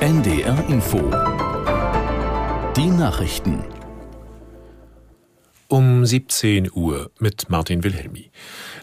NDR Info. Die Nachrichten. Um 17 Uhr mit Martin Wilhelmi.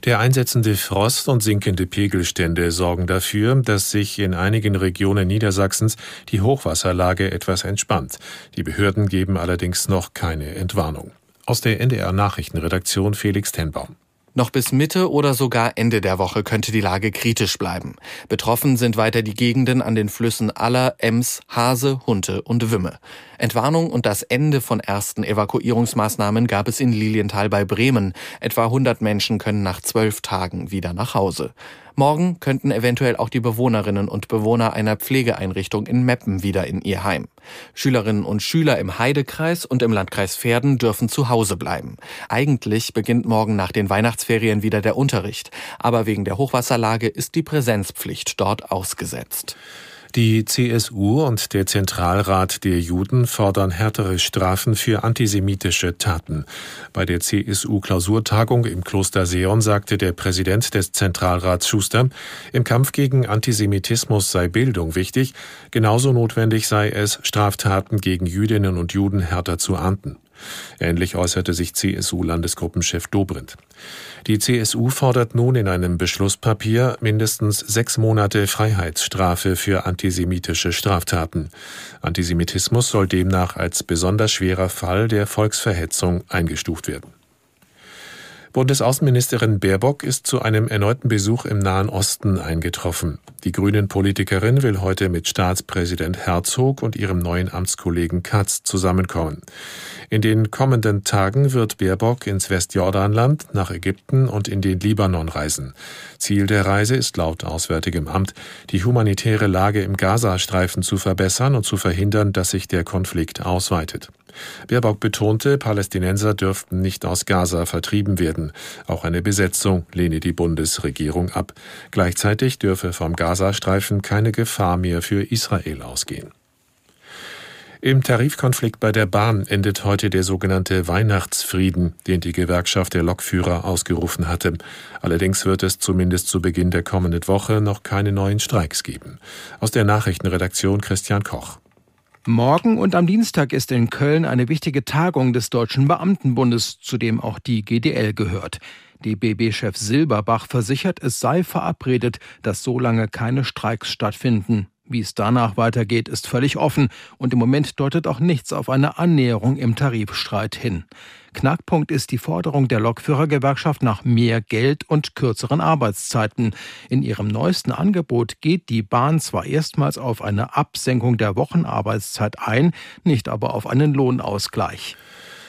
Der einsetzende Frost und sinkende Pegelstände sorgen dafür, dass sich in einigen Regionen Niedersachsens die Hochwasserlage etwas entspannt. Die Behörden geben allerdings noch keine Entwarnung. Aus der NDR Nachrichtenredaktion Felix Tenbaum. Noch bis Mitte oder sogar Ende der Woche könnte die Lage kritisch bleiben. Betroffen sind weiter die Gegenden an den Flüssen Aller, Ems, Hase, Hunte und Wümme. Entwarnung und das Ende von ersten Evakuierungsmaßnahmen gab es in Lilienthal bei Bremen. Etwa 100 Menschen können nach zwölf Tagen wieder nach Hause. Morgen könnten eventuell auch die Bewohnerinnen und Bewohner einer Pflegeeinrichtung in Meppen wieder in ihr Heim. Schülerinnen und Schüler im Heidekreis und im Landkreis Verden dürfen zu Hause bleiben. Eigentlich beginnt morgen nach den Weihnachtsferien wieder der Unterricht, aber wegen der Hochwasserlage ist die Präsenzpflicht dort ausgesetzt. Die CSU und der Zentralrat der Juden fordern härtere Strafen für antisemitische Taten. Bei der CSU-Klausurtagung im Kloster Seon sagte der Präsident des Zentralrats Schuster, im Kampf gegen Antisemitismus sei Bildung wichtig, genauso notwendig sei es, Straftaten gegen Jüdinnen und Juden härter zu ahnden. Ähnlich äußerte sich CSU-Landesgruppenchef Dobrindt. Die CSU fordert nun in einem Beschlusspapier mindestens sechs Monate Freiheitsstrafe für antisemitische Straftaten. Antisemitismus soll demnach als besonders schwerer Fall der Volksverhetzung eingestuft werden. Bundesaußenministerin Baerbock ist zu einem erneuten Besuch im Nahen Osten eingetroffen. Die Grünen-Politikerin will heute mit Staatspräsident Herzog und ihrem neuen Amtskollegen Katz zusammenkommen. In den kommenden Tagen wird Baerbock ins Westjordanland, nach Ägypten und in den Libanon reisen. Ziel der Reise ist laut Auswärtigem Amt, die humanitäre Lage im Gazastreifen zu verbessern und zu verhindern, dass sich der Konflikt ausweitet. Baerbock betonte, Palästinenser dürften nicht aus Gaza vertrieben werden. Auch eine Besetzung lehne die Bundesregierung ab. Gleichzeitig dürfe vom Gazastreifen keine Gefahr mehr für Israel ausgehen. Im Tarifkonflikt bei der Bahn endet heute der sogenannte Weihnachtsfrieden, den die Gewerkschaft der Lokführer ausgerufen hatte. Allerdings wird es zumindest zu Beginn der kommenden Woche noch keine neuen Streiks geben. Aus der Nachrichtenredaktion Christian Koch. Morgen und am Dienstag ist in Köln eine wichtige Tagung des Deutschen Beamtenbundes, zu dem auch die GDL gehört. DBB-Chef Silberbach versichert, es sei verabredet, dass so lange keine Streiks stattfinden. Wie es danach weitergeht, ist völlig offen und im Moment deutet auch nichts auf eine Annäherung im Tarifstreit hin. Knackpunkt ist die Forderung der Lokführergewerkschaft nach mehr Geld und kürzeren Arbeitszeiten. In ihrem neuesten Angebot geht die Bahn zwar erstmals auf eine Absenkung der Wochenarbeitszeit ein, nicht aber auf einen Lohnausgleich.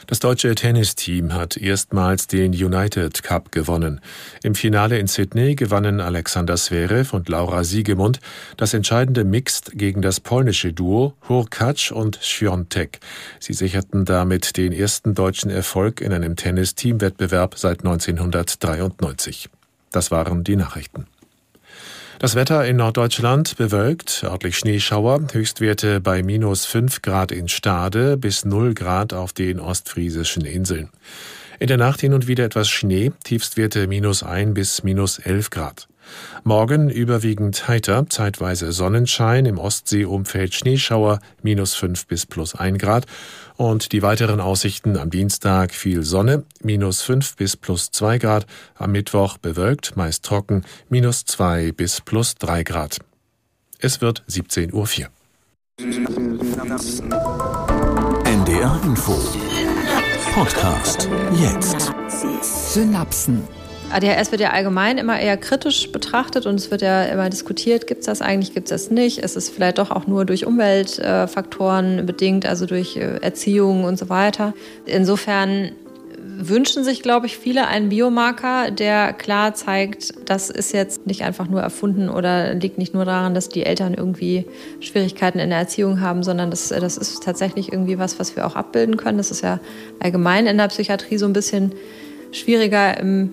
Das deutsche Tennisteam hat erstmals den United Cup gewonnen. Im Finale in Sydney gewannen Alexander Zverev und Laura Siegemund das entscheidende Mixed gegen das polnische Duo Hurkacz und Świątek. Sie sicherten damit den ersten deutschen Erfolg in einem Tennis-Teamwettbewerb seit 1993. Das waren die Nachrichten. Das Wetter in Norddeutschland bewölkt, örtlich Schneeschauer, Höchstwerte bei minus 5 Grad in Stade bis 0 Grad auf den ostfriesischen Inseln. In der Nacht hin und wieder etwas Schnee, Tiefstwerte minus 1 bis minus 11 Grad. Morgen überwiegend heiter, zeitweise Sonnenschein, im Ostseeumfeld Schneeschauer, minus 5 bis plus 1 Grad. Und die weiteren Aussichten am Dienstag viel Sonne, minus 5 bis plus 2 Grad. Am Mittwoch bewölkt, meist trocken, minus 2 bis plus 3 Grad. Es wird 17.04 Uhr. NDR Info. Podcast. Jetzt. Synapsen. ADHS wird ja allgemein immer eher kritisch betrachtet und es wird ja immer diskutiert, gibt es das eigentlich, gibt es das nicht? Ist es vielleicht doch auch nur durch Umweltfaktoren bedingt, also durch äh, Erziehung und so weiter. Insofern wünschen sich, glaube ich, viele einen Biomarker, der klar zeigt, das ist jetzt nicht einfach nur erfunden oder liegt nicht nur daran, dass die Eltern irgendwie Schwierigkeiten in der Erziehung haben, sondern das, das ist tatsächlich irgendwie was, was wir auch abbilden können. Das ist ja allgemein in der Psychiatrie so ein bisschen schwieriger im